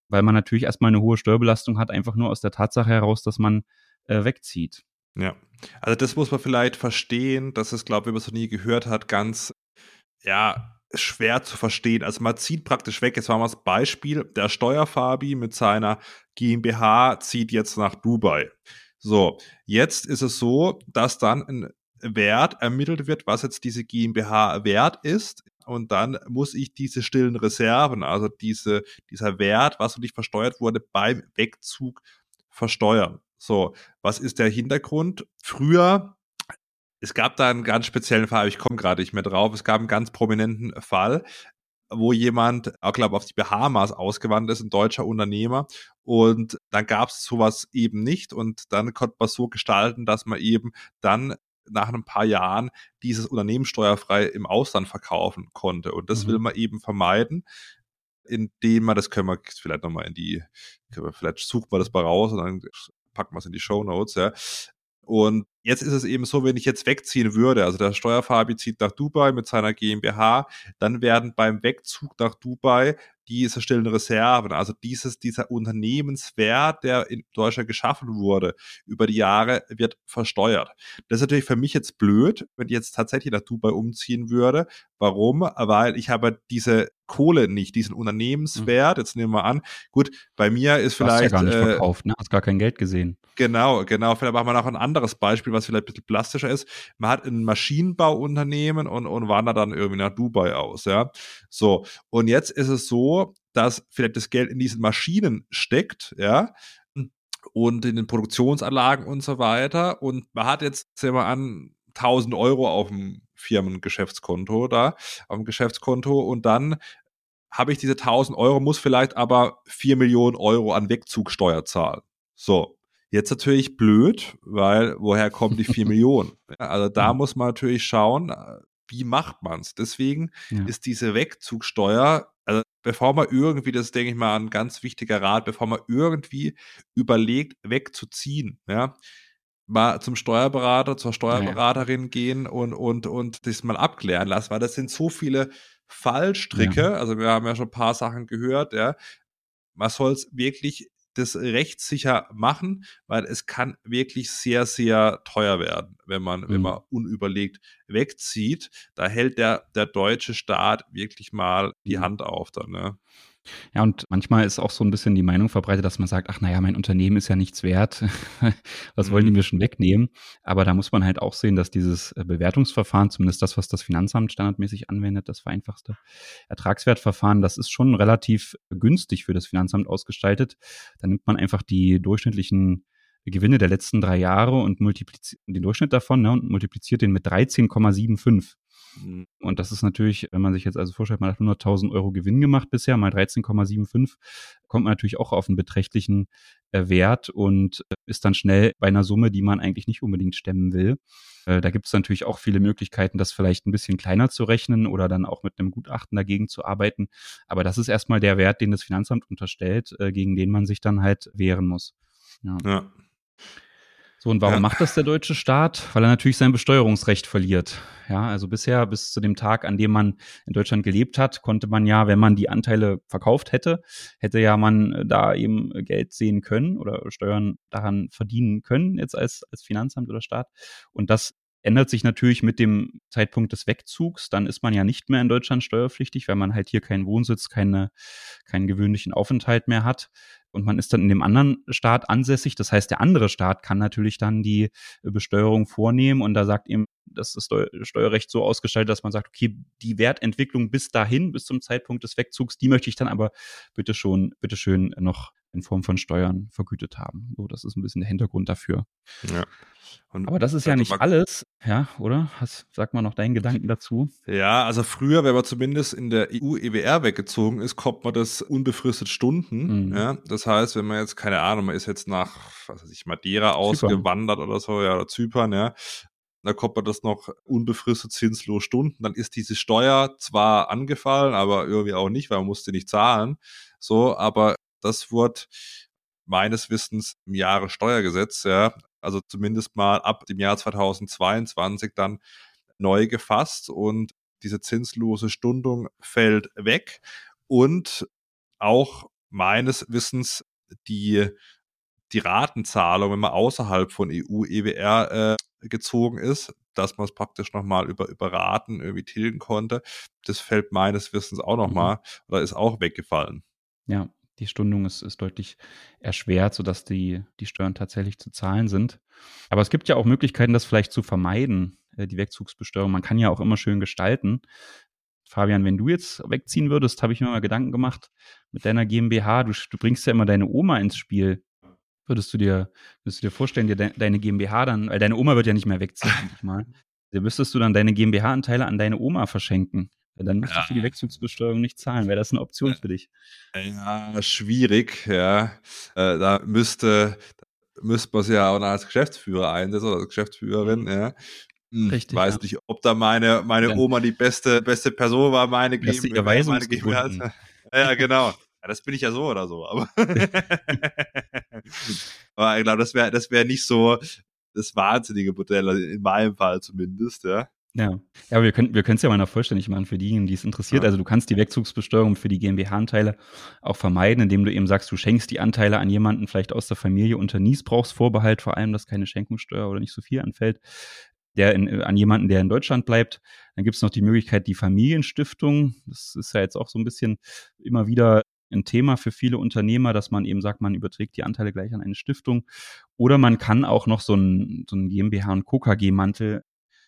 weil man natürlich erstmal eine hohe Steuerbelastung hat, einfach nur aus der Tatsache heraus, dass man äh, wegzieht. Ja, also das muss man vielleicht verstehen, dass es, glaube ich, wenn man es noch nie gehört hat, ganz, ja, schwer zu verstehen. Also man zieht praktisch weg, jetzt machen wir das Beispiel, der Steuerfabi mit seiner GmbH zieht jetzt nach Dubai. So, jetzt ist es so, dass dann ein Wert ermittelt wird, was jetzt diese GmbH wert ist. Und dann muss ich diese stillen Reserven, also diese, dieser Wert, was noch nicht versteuert wurde, beim Wegzug versteuern. So, was ist der Hintergrund? Früher, es gab da einen ganz speziellen Fall, ich komme gerade nicht mehr drauf, es gab einen ganz prominenten Fall, wo jemand, auch glaube auf die Bahamas ausgewandert ist, ein deutscher Unternehmer. Und dann gab es sowas eben nicht. Und dann konnte man so gestalten, dass man eben dann nach ein paar Jahren dieses Unternehmen steuerfrei im Ausland verkaufen konnte. Und das mhm. will man eben vermeiden, indem man, das können wir vielleicht nochmal in die, vielleicht suchen wir das mal raus und dann packen wir es in die Show Notes, ja. Und jetzt ist es eben so, wenn ich jetzt wegziehen würde, also der Steuerfabi zieht nach Dubai mit seiner GmbH, dann werden beim Wegzug nach Dubai diese stillen Reserven, also dieses, dieser Unternehmenswert, der in Deutschland geschaffen wurde, über die Jahre wird versteuert. Das ist natürlich für mich jetzt blöd, wenn ich jetzt tatsächlich nach Dubai umziehen würde. Warum? Weil ich habe diese Kohle nicht, diesen Unternehmenswert. Jetzt nehmen wir an, gut, bei mir ist vielleicht. Du hast ja gar nicht äh, verkauft, ne? Hast gar kein Geld gesehen. Genau, genau. Vielleicht machen wir noch ein anderes Beispiel, was vielleicht ein bisschen plastischer ist. Man hat ein Maschinenbauunternehmen und, und wandert dann irgendwie nach Dubai aus, ja. So. Und jetzt ist es so, dass vielleicht das Geld in diesen Maschinen steckt, ja, und in den Produktionsanlagen und so weiter. Und man hat jetzt, sehen wir an, 1000 Euro auf dem Firmengeschäftskonto da, auf dem Geschäftskonto und dann habe ich diese 1000 Euro, muss vielleicht aber 4 Millionen Euro an Wegzugsteuer zahlen. So. Jetzt natürlich blöd, weil woher kommen die 4 Millionen? Also da muss man natürlich schauen, wie macht man's? Deswegen ja. ist diese Wegzugsteuer, also bevor man irgendwie, das denke ich mal, ein ganz wichtiger Rat, bevor man irgendwie überlegt, wegzuziehen, ja, mal zum Steuerberater, zur Steuerberaterin ja. gehen und, und, und das mal abklären lassen, weil das sind so viele Fallstricke, ja. also wir haben ja schon ein paar Sachen gehört, ja, man soll es wirklich das rechtssicher machen, weil es kann wirklich sehr, sehr teuer werden, wenn man, mhm. wenn man unüberlegt wegzieht. Da hält der, der deutsche Staat wirklich mal die mhm. Hand auf dann, ne? Ja, und manchmal ist auch so ein bisschen die Meinung verbreitet, dass man sagt, ach naja, mein Unternehmen ist ja nichts wert. was wollen die mhm. mir schon wegnehmen? Aber da muss man halt auch sehen, dass dieses äh, Bewertungsverfahren, zumindest das, was das Finanzamt standardmäßig anwendet, das vereinfachte Ertragswertverfahren, das ist schon relativ günstig für das Finanzamt ausgestaltet. Da nimmt man einfach die durchschnittlichen Gewinne der letzten drei Jahre und multipliziert den Durchschnitt davon ne, und multipliziert den mit 13,75. Mhm. Und das ist natürlich, wenn man sich jetzt also vorstellt, man hat 100.000 Euro Gewinn gemacht bisher, mal 13,75, kommt man natürlich auch auf einen beträchtlichen äh, Wert und äh, ist dann schnell bei einer Summe, die man eigentlich nicht unbedingt stemmen will. Äh, da gibt es natürlich auch viele Möglichkeiten, das vielleicht ein bisschen kleiner zu rechnen oder dann auch mit einem Gutachten dagegen zu arbeiten. Aber das ist erstmal der Wert, den das Finanzamt unterstellt, äh, gegen den man sich dann halt wehren muss. Ja. ja. So, und warum ja. macht das der deutsche Staat? Weil er natürlich sein Besteuerungsrecht verliert. Ja, also bisher, bis zu dem Tag, an dem man in Deutschland gelebt hat, konnte man ja, wenn man die Anteile verkauft hätte, hätte ja man äh, da eben Geld sehen können oder Steuern daran verdienen können, jetzt als, als Finanzamt oder Staat. Und das ändert sich natürlich mit dem Zeitpunkt des Wegzugs. Dann ist man ja nicht mehr in Deutschland steuerpflichtig, weil man halt hier keinen Wohnsitz, keine, keinen gewöhnlichen Aufenthalt mehr hat und man ist dann in dem anderen Staat ansässig. Das heißt, der andere Staat kann natürlich dann die Besteuerung vornehmen und da sagt ihm das ist Steuerrecht so ausgestaltet, dass man sagt, okay, die Wertentwicklung bis dahin, bis zum Zeitpunkt des Wegzugs, die möchte ich dann aber bitte schon, bitte schön noch in Form von Steuern vergütet haben. So, das ist ein bisschen der Hintergrund dafür. Ja. Und Aber das ist ja nicht alles, ja, oder? Hast, sag mal noch deinen Gedanken dazu. Ja, also früher, wenn man zumindest in der EU-EWR weggezogen ist, kommt man das unbefristet Stunden. Mhm. Ja, das heißt, wenn man jetzt, keine Ahnung, man ist jetzt nach, was weiß ich, Madeira ausgewandert oder so, ja, oder Zypern, ja, da kommt man das noch unbefristet zinslos Stunden, dann ist diese Steuer zwar angefallen, aber irgendwie auch nicht, weil man musste nicht zahlen. So, aber das wird meines Wissens im Jahre Steuergesetz, ja, also zumindest mal ab dem Jahr 2022 dann neu gefasst und diese zinslose Stundung fällt weg und auch meines Wissens die die Ratenzahlung, wenn man außerhalb von EU, EWR äh, gezogen ist, dass man es praktisch nochmal über, über Raten irgendwie tilgen konnte, das fällt meines Wissens auch nochmal mhm. oder ist auch weggefallen. Ja, die Stundung ist, ist deutlich erschwert, sodass die, die Steuern tatsächlich zu zahlen sind. Aber es gibt ja auch Möglichkeiten, das vielleicht zu vermeiden, äh, die Wegzugsbesteuerung. Man kann ja auch immer schön gestalten. Fabian, wenn du jetzt wegziehen würdest, habe ich mir mal Gedanken gemacht mit deiner GmbH. Du, du bringst ja immer deine Oma ins Spiel. Würdest du dir, würdest du dir vorstellen, dir de, deine GmbH dann, weil deine Oma wird ja nicht mehr wegziehen, ich mal. Müsstest du dann deine GmbH-Anteile an deine Oma verschenken? Dann müsstest ja. du die Wechselbesteuerung nicht zahlen. Wäre das eine Option für dich? Ja, schwierig, ja. Äh, da müsste, müsste man es ja auch als Geschäftsführer einsetzen oder als Geschäftsführerin, mhm. ja. Hm, Richtig. Weiß ja. nicht, ob da meine, meine Oma die beste, beste Person war, meine GmbH. Ja, genau. Ja, das bin ich ja so oder so, aber, aber ich glaube, das wäre das wäre nicht so das wahnsinnige Modell, also in meinem Fall zumindest, ja. Ja, ja wir können wir können es ja mal noch vollständig machen für diejenigen, die es interessiert. Ja. Also du kannst die Wegzugsbesteuerung für die GmbH-Anteile auch vermeiden, indem du eben sagst, du schenkst die Anteile an jemanden vielleicht aus der Familie unter Niesbrauchsvorbehalt, vor allem, dass keine Schenkungssteuer oder nicht so viel anfällt, der in, an jemanden, der in Deutschland bleibt. Dann gibt es noch die Möglichkeit, die Familienstiftung. Das ist ja jetzt auch so ein bisschen immer wieder ein Thema für viele Unternehmer, dass man eben sagt, man überträgt die Anteile gleich an eine Stiftung. Oder man kann auch noch so einen, so einen GmbH- und KKG-Mantel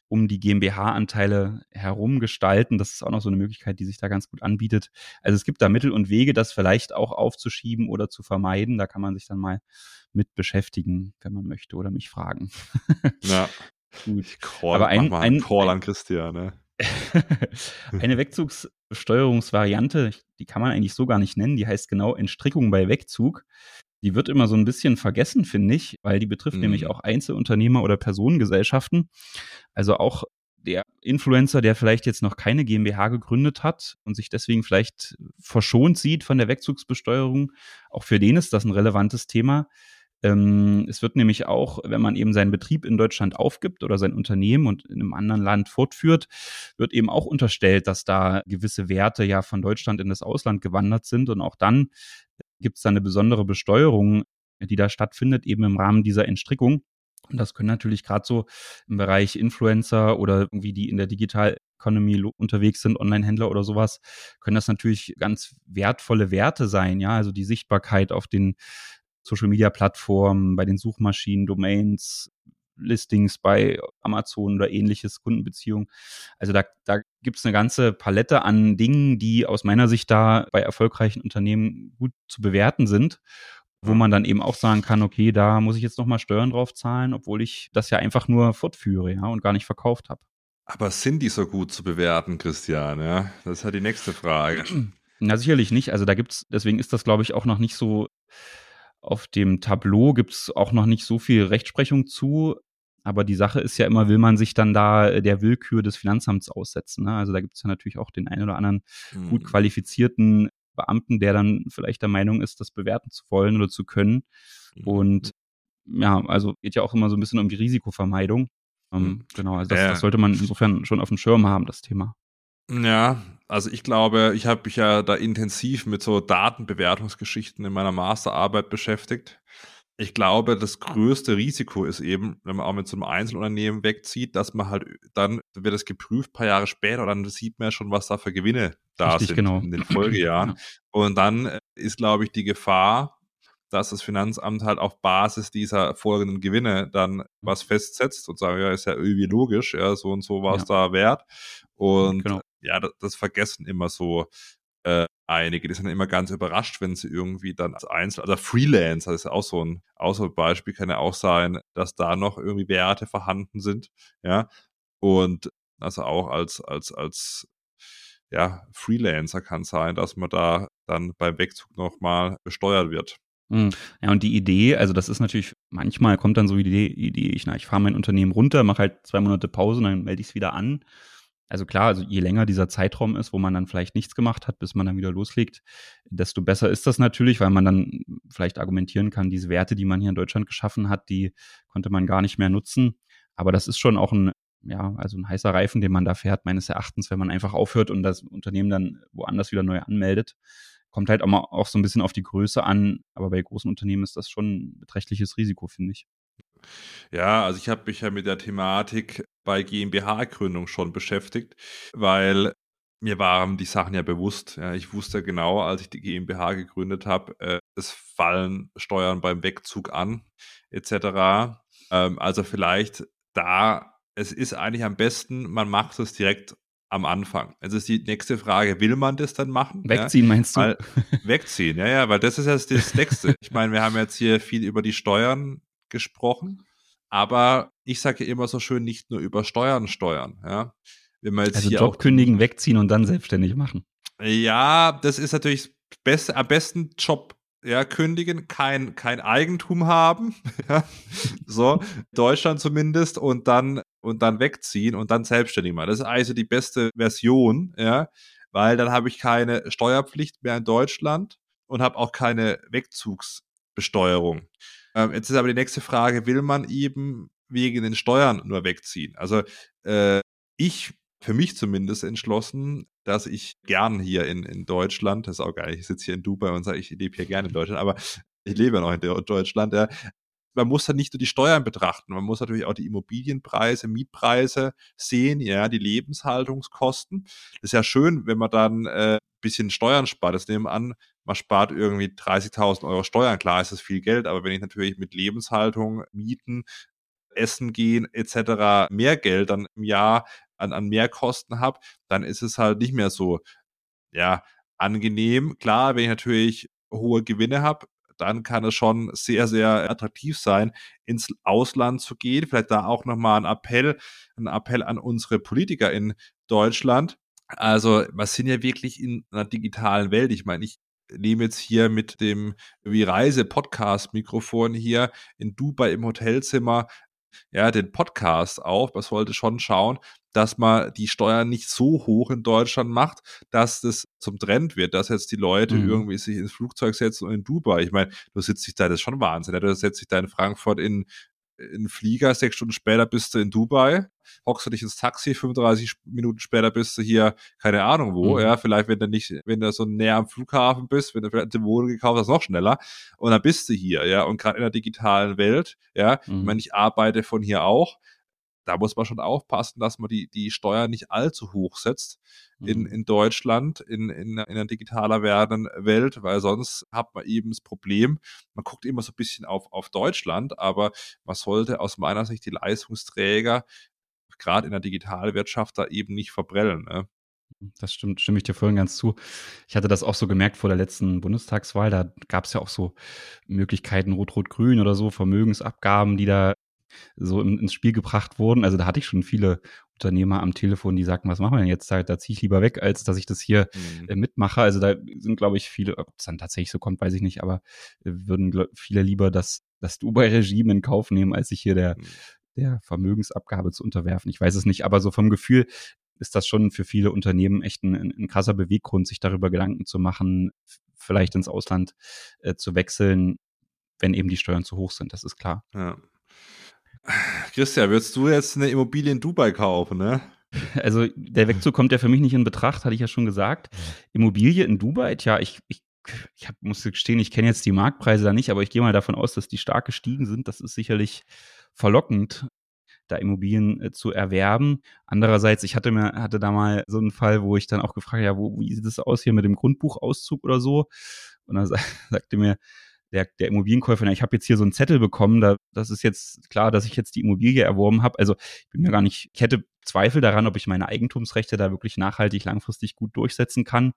um die GmbH-Anteile herum gestalten. Das ist auch noch so eine Möglichkeit, die sich da ganz gut anbietet. Also es gibt da Mittel und Wege, das vielleicht auch aufzuschieben oder zu vermeiden. Da kann man sich dann mal mit beschäftigen, wenn man möchte oder mich fragen. Ja. gut. Call, Aber ein, ein Call an Christian, ne? eine Wegzugssteuerungsvariante, die kann man eigentlich so gar nicht nennen, die heißt genau Entstrickung bei Wegzug. Die wird immer so ein bisschen vergessen, finde ich, weil die betrifft mhm. nämlich auch Einzelunternehmer oder Personengesellschaften. Also auch der Influencer, der vielleicht jetzt noch keine GmbH gegründet hat und sich deswegen vielleicht verschont sieht von der Wegzugsbesteuerung, auch für den ist das ein relevantes Thema. Ähm, es wird nämlich auch, wenn man eben seinen Betrieb in Deutschland aufgibt oder sein Unternehmen und in einem anderen Land fortführt, wird eben auch unterstellt, dass da gewisse Werte ja von Deutschland in das Ausland gewandert sind. Und auch dann gibt es da eine besondere Besteuerung, die da stattfindet, eben im Rahmen dieser Entstrickung. Und das können natürlich gerade so im Bereich Influencer oder irgendwie die in der Digital Economy unterwegs sind, Online-Händler oder sowas, können das natürlich ganz wertvolle Werte sein, ja, also die Sichtbarkeit auf den Social Media Plattformen, bei den Suchmaschinen, Domains, Listings bei Amazon oder ähnliches, Kundenbeziehungen. Also da, da gibt es eine ganze Palette an Dingen, die aus meiner Sicht da bei erfolgreichen Unternehmen gut zu bewerten sind wo man dann eben auch sagen kann, okay, da muss ich jetzt nochmal Steuern drauf zahlen, obwohl ich das ja einfach nur fortführe, ja, und gar nicht verkauft habe. Aber sind die so gut zu bewerten, Christian? Ja, das ist ja die nächste Frage. Na, sicherlich nicht. Also da gibt's, deswegen ist das, glaube ich, auch noch nicht so auf dem Tableau gibt's auch noch nicht so viel Rechtsprechung zu. Aber die Sache ist ja immer, will man sich dann da der Willkür des Finanzamts aussetzen? Ne? Also da gibt's ja natürlich auch den einen oder anderen mhm. gut qualifizierten Beamten, der dann vielleicht der Meinung ist, das bewerten zu wollen oder zu können. Mhm. Und ja, also geht ja auch immer so ein bisschen um die Risikovermeidung. Ähm, mhm. Genau, also das, äh. das sollte man insofern schon auf dem Schirm haben, das Thema. Ja, also ich glaube, ich habe mich ja da intensiv mit so Datenbewertungsgeschichten in meiner Masterarbeit beschäftigt. Ich glaube, das größte Risiko ist eben, wenn man auch mit so einem Einzelunternehmen wegzieht, dass man halt dann wird es geprüft, paar Jahre später, dann sieht man ja schon, was da für Gewinne da Richtig, sind genau. in den Folgejahren. ja. Und dann äh, ist, glaube ich, die Gefahr, dass das Finanzamt halt auf Basis dieser folgenden Gewinne dann was festsetzt und sagt, ja, ist ja irgendwie logisch, ja, so und so war es ja. da wert. Und genau. ja, das, das, vergessen immer so äh, einige. Die sind immer ganz überrascht, wenn sie irgendwie dann als Einzel, also Freelancer, das ist auch so ein, auch so ein Beispiel, kann ja auch sein, dass da noch irgendwie Werte vorhanden sind, ja. Und also auch als, als, als ja, Freelancer kann sein, dass man da dann beim Wegzug nochmal besteuert wird. Hm. Ja, und die Idee, also das ist natürlich, manchmal kommt dann so die Idee, ich, ich fahre mein Unternehmen runter, mache halt zwei Monate Pause und dann melde ich es wieder an. Also klar, also je länger dieser Zeitraum ist, wo man dann vielleicht nichts gemacht hat, bis man dann wieder loslegt, desto besser ist das natürlich, weil man dann vielleicht argumentieren kann, diese Werte, die man hier in Deutschland geschaffen hat, die konnte man gar nicht mehr nutzen. Aber das ist schon auch ein, ja, also ein heißer Reifen, den man da fährt, meines Erachtens, wenn man einfach aufhört und das Unternehmen dann woanders wieder neu anmeldet. Kommt halt auch, mal auch so ein bisschen auf die Größe an, aber bei großen Unternehmen ist das schon ein beträchtliches Risiko, finde ich. Ja, also ich habe mich ja mit der Thematik bei GmbH-Gründung schon beschäftigt, weil mir waren die Sachen ja bewusst. Ja, ich wusste genau, als ich die GmbH gegründet habe, äh, es fallen Steuern beim Wegzug an, etc. Ähm, also vielleicht da, es ist eigentlich am besten, man macht es direkt am Anfang. Jetzt ist die nächste Frage, will man das dann machen? Wegziehen, ja? meinst du? Weil, wegziehen, ja, ja, weil das ist jetzt das Nächste. ich meine, wir haben jetzt hier viel über die Steuern gesprochen. Aber ich sage immer so schön, nicht nur über Steuern steuern. Ja? Wenn man jetzt also hier Job kündigen, wegziehen und dann selbstständig machen. Ja, das ist natürlich best, am besten Job ja, kündigen, kein, kein Eigentum haben, ja, so, Deutschland zumindest, und dann, und dann wegziehen und dann selbstständig machen. Das ist also die beste Version, ja, weil dann habe ich keine Steuerpflicht mehr in Deutschland und habe auch keine Wegzugsbesteuerung. Ähm, jetzt ist aber die nächste Frage, will man eben wegen den Steuern nur wegziehen? Also äh, ich, für mich zumindest entschlossen, dass ich gern hier in, in Deutschland, das ist auch geil, ich sitze hier in Dubai und sage, ich lebe hier gerne in Deutschland, aber ich lebe ja noch in Deutschland, ja, man muss dann nicht nur die Steuern betrachten, man muss natürlich auch die Immobilienpreise, Mietpreise sehen, ja, die Lebenshaltungskosten. Das ist ja schön, wenn man dann äh, bisschen Steuern spart. Das nehmen wir an, man spart irgendwie 30.000 Euro Steuern. Klar ist das viel Geld, aber wenn ich natürlich mit Lebenshaltung, Mieten, Essen gehen etc. mehr Geld dann im Jahr an, an Mehrkosten habe, dann ist es halt nicht mehr so, ja, angenehm. Klar, wenn ich natürlich hohe Gewinne habe, dann kann es schon sehr, sehr attraktiv sein, ins Ausland zu gehen. Vielleicht da auch nochmal ein Appell, ein Appell an unsere Politiker in Deutschland. Also, wir sind ja wirklich in einer digitalen Welt. Ich meine, ich nehme jetzt hier mit dem wie Reise Podcast Mikrofon hier in Dubai im Hotelzimmer ja, den Podcast auch. Man sollte schon schauen, dass man die Steuern nicht so hoch in Deutschland macht, dass das zum Trend wird, dass jetzt die Leute mhm. irgendwie sich ins Flugzeug setzen und in Dubai. Ich meine, du sitzt dich da, das ist schon Wahnsinn. Du setzt dich da in Frankfurt in, in Flieger, sechs Stunden später bist du in Dubai, hockst du dich ins Taxi, 35 Minuten später bist du hier, keine Ahnung wo, mhm. ja, vielleicht wenn du nicht, wenn du so näher am Flughafen bist, wenn du vielleicht eine Wohnung gekauft hast, noch schneller und dann bist du hier, ja, und gerade in der digitalen Welt, ja, mhm. ich meine, ich arbeite von hier auch, da muss man schon aufpassen, dass man die, die Steuern nicht allzu hoch setzt in, mhm. in Deutschland, in, in, in einer digitaler werdenden Welt, weil sonst hat man eben das Problem, man guckt immer so ein bisschen auf, auf Deutschland, aber man sollte aus meiner Sicht die Leistungsträger gerade in der Digitalwirtschaft da eben nicht verbrellen. Ne? Das stimmt, stimme ich dir voll und ganz zu. Ich hatte das auch so gemerkt vor der letzten Bundestagswahl. Da gab es ja auch so Möglichkeiten Rot-Rot-Grün oder so, Vermögensabgaben, die da so ins Spiel gebracht wurden. Also da hatte ich schon viele Unternehmer am Telefon, die sagten, was machen wir denn jetzt? Da, da ziehe ich lieber weg, als dass ich das hier mhm. äh, mitmache. Also da sind, glaube ich, viele, ob es dann tatsächlich so kommt, weiß ich nicht, aber äh, würden glaub, viele lieber das, das Dubai-Regime in Kauf nehmen, als sich hier der, mhm. der Vermögensabgabe zu unterwerfen. Ich weiß es nicht, aber so vom Gefühl ist das schon für viele Unternehmen echt ein, ein krasser Beweggrund, sich darüber Gedanken zu machen, vielleicht ins Ausland äh, zu wechseln, wenn eben die Steuern zu hoch sind. Das ist klar. Ja. Christian, würdest du jetzt eine Immobilie in Dubai kaufen, ne? Also der Wegzug kommt ja für mich nicht in Betracht, hatte ich ja schon gesagt. Immobilie in Dubai, tja, ich, ich, ich hab, muss gestehen, ich kenne jetzt die Marktpreise da nicht, aber ich gehe mal davon aus, dass die stark gestiegen sind. Das ist sicherlich verlockend, da Immobilien äh, zu erwerben. Andererseits, ich hatte mir, hatte da mal so einen Fall, wo ich dann auch gefragt habe, ja, wo, wie sieht es aus hier mit dem Grundbuchauszug oder so? Und dann sagte mir der, der Immobilienkäufer, na, ich habe jetzt hier so einen Zettel bekommen, da, das ist jetzt klar, dass ich jetzt die Immobilie erworben habe. Also ich bin mir gar nicht, ich hätte Zweifel daran, ob ich meine Eigentumsrechte da wirklich nachhaltig langfristig gut durchsetzen kann.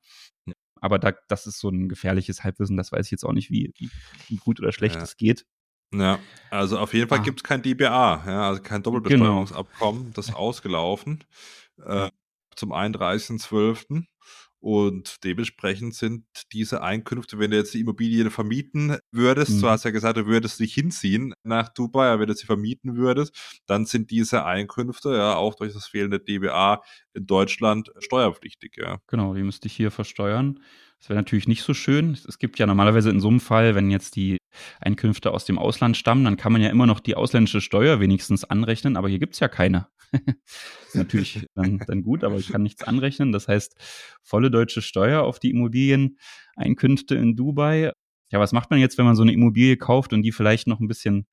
Aber da, das ist so ein gefährliches Halbwissen, das weiß ich jetzt auch nicht, wie, wie, wie gut oder schlecht es geht. Ja, also auf jeden Fall ah. gibt es kein DBA, ja, also kein genau. Doppelbesteuerungsabkommen, genau. das ist ausgelaufen äh, zum 31.12. Und dementsprechend sind diese Einkünfte, wenn du jetzt die Immobilie vermieten würdest, mhm. du hast ja gesagt, du würdest dich hinziehen nach Dubai, aber wenn du sie vermieten würdest, dann sind diese Einkünfte ja auch durch das fehlende DBA in Deutschland steuerpflichtig. Ja. Genau, die müsste ich hier versteuern. Das wäre natürlich nicht so schön. Es gibt ja normalerweise in so einem Fall, wenn jetzt die Einkünfte aus dem Ausland stammen, dann kann man ja immer noch die ausländische Steuer wenigstens anrechnen, aber hier gibt's ja keine. Ist natürlich dann, dann gut, aber ich kann nichts anrechnen. Das heißt, volle deutsche Steuer auf die Immobilieneinkünfte in Dubai. Ja, was macht man jetzt, wenn man so eine Immobilie kauft und die vielleicht noch ein bisschen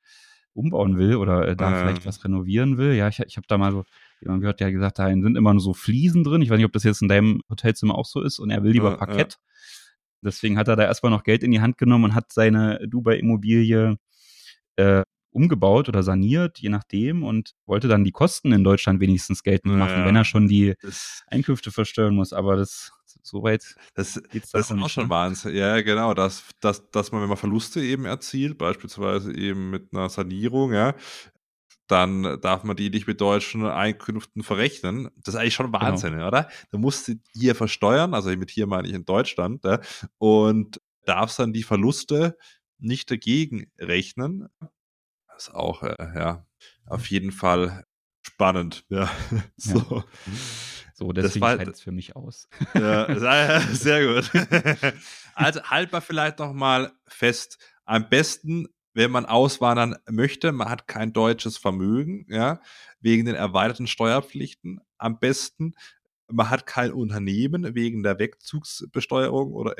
umbauen will oder äh, da ähm. vielleicht was renovieren will? Ja, ich, ich habe da mal so jemand gehört, der hat gesagt, da sind immer nur so Fliesen drin. Ich weiß nicht, ob das jetzt in deinem Hotelzimmer auch so ist und er will lieber Parkett. Deswegen hat er da erstmal noch Geld in die Hand genommen und hat seine Dubai-Immobilie äh, umgebaut oder saniert, je nachdem, und wollte dann die Kosten in Deutschland wenigstens geltend machen, ja, wenn er schon die Einkünfte versteuern muss. Aber das soweit das, geht's das ist auch nicht, schon ne? Wahnsinn. Ja, genau, dass, dass, dass man, wenn man Verluste eben erzielt, beispielsweise eben mit einer Sanierung, ja, dann darf man die nicht mit deutschen Einkünften verrechnen. Das ist eigentlich schon genau. Wahnsinn, genau. oder? Du musst sie hier versteuern, also mit hier meine ich in Deutschland, ja, und darfst dann die Verluste nicht dagegen rechnen. Ist auch, äh, ja, auf jeden Fall spannend, ja. so. Ja. So, deswegen das scheidet es für mich aus. Ja, sehr gut. Also haltbar vielleicht noch mal fest. Am besten wenn man auswandern möchte, man hat kein deutsches Vermögen, ja, wegen den erweiterten Steuerpflichten am besten. Man hat kein Unternehmen wegen der Wegzugsbesteuerung oder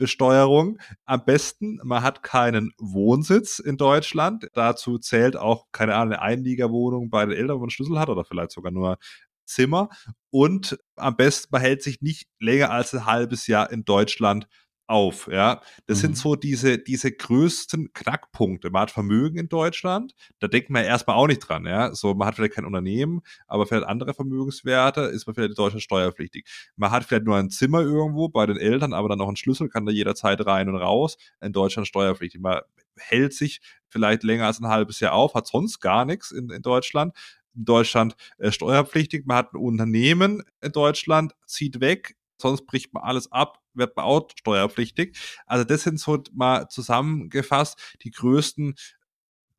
Entstrickungsbesteuerung. Am besten, man hat keinen Wohnsitz in Deutschland. Dazu zählt auch, keine Ahnung, eine Einliegerwohnung bei den Eltern, wo man Schlüssel hat oder vielleicht sogar nur Zimmer. Und am besten, man hält sich nicht länger als ein halbes Jahr in Deutschland auf, ja. Das mhm. sind so diese, diese größten Knackpunkte. Man hat Vermögen in Deutschland, da denkt man erstmal auch nicht dran, ja. So, man hat vielleicht kein Unternehmen, aber vielleicht andere Vermögenswerte, ist man vielleicht in Deutschland steuerpflichtig. Man hat vielleicht nur ein Zimmer irgendwo bei den Eltern, aber dann noch einen Schlüssel, kann da jederzeit rein und raus, in Deutschland steuerpflichtig. Man hält sich vielleicht länger als ein halbes Jahr auf, hat sonst gar nichts in, in Deutschland, in Deutschland äh, steuerpflichtig. Man hat ein Unternehmen in Deutschland, zieht weg, sonst bricht man alles ab, wird man auch steuerpflichtig. Also das sind so mal zusammengefasst die größten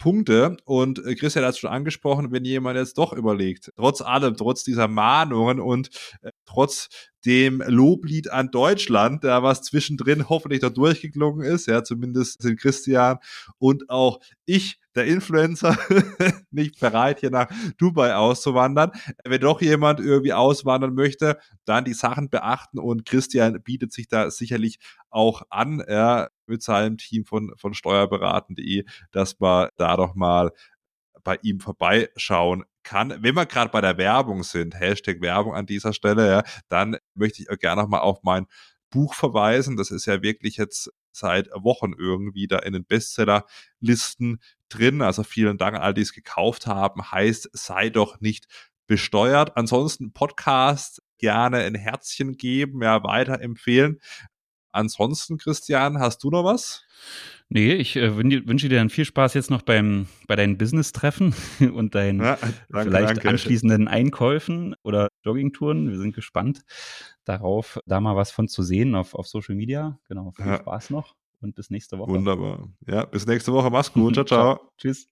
Punkte. Und äh, Christian hat es schon angesprochen, wenn jemand jetzt doch überlegt, trotz allem, trotz dieser Mahnungen und äh, trotz dem Loblied an Deutschland, da was zwischendrin hoffentlich noch durchgeklungen ist, ja, zumindest sind Christian und auch ich, der Influencer, nicht bereit, hier nach Dubai auszuwandern. Wenn doch jemand irgendwie auswandern möchte, dann die Sachen beachten und Christian bietet sich da sicherlich auch an, ja, mit seinem Team von, von steuerberaten.de, dass man da doch mal bei ihm vorbeischauen kann. Wenn wir gerade bei der Werbung sind, Hashtag Werbung an dieser Stelle, ja, dann möchte ich auch gerne nochmal auf mein Buch verweisen. Das ist ja wirklich jetzt seit Wochen irgendwie da in den Bestsellerlisten drin. Also vielen Dank an all die es gekauft haben. Heißt, sei doch nicht besteuert. Ansonsten Podcast gerne ein Herzchen geben, ja, weiterempfehlen. Ansonsten, Christian, hast du noch was? Nee, ich äh, wünsche dir dann viel Spaß jetzt noch beim, bei deinen Business-Treffen und deinen ja, danke, vielleicht danke. anschließenden Einkäufen oder Joggingtouren. Wir sind gespannt darauf, da mal was von zu sehen auf, auf Social Media. Genau, viel ja. Spaß noch und bis nächste Woche. Wunderbar. Ja, bis nächste Woche. Mach's gut. ciao. ciao. ciao. Tschüss.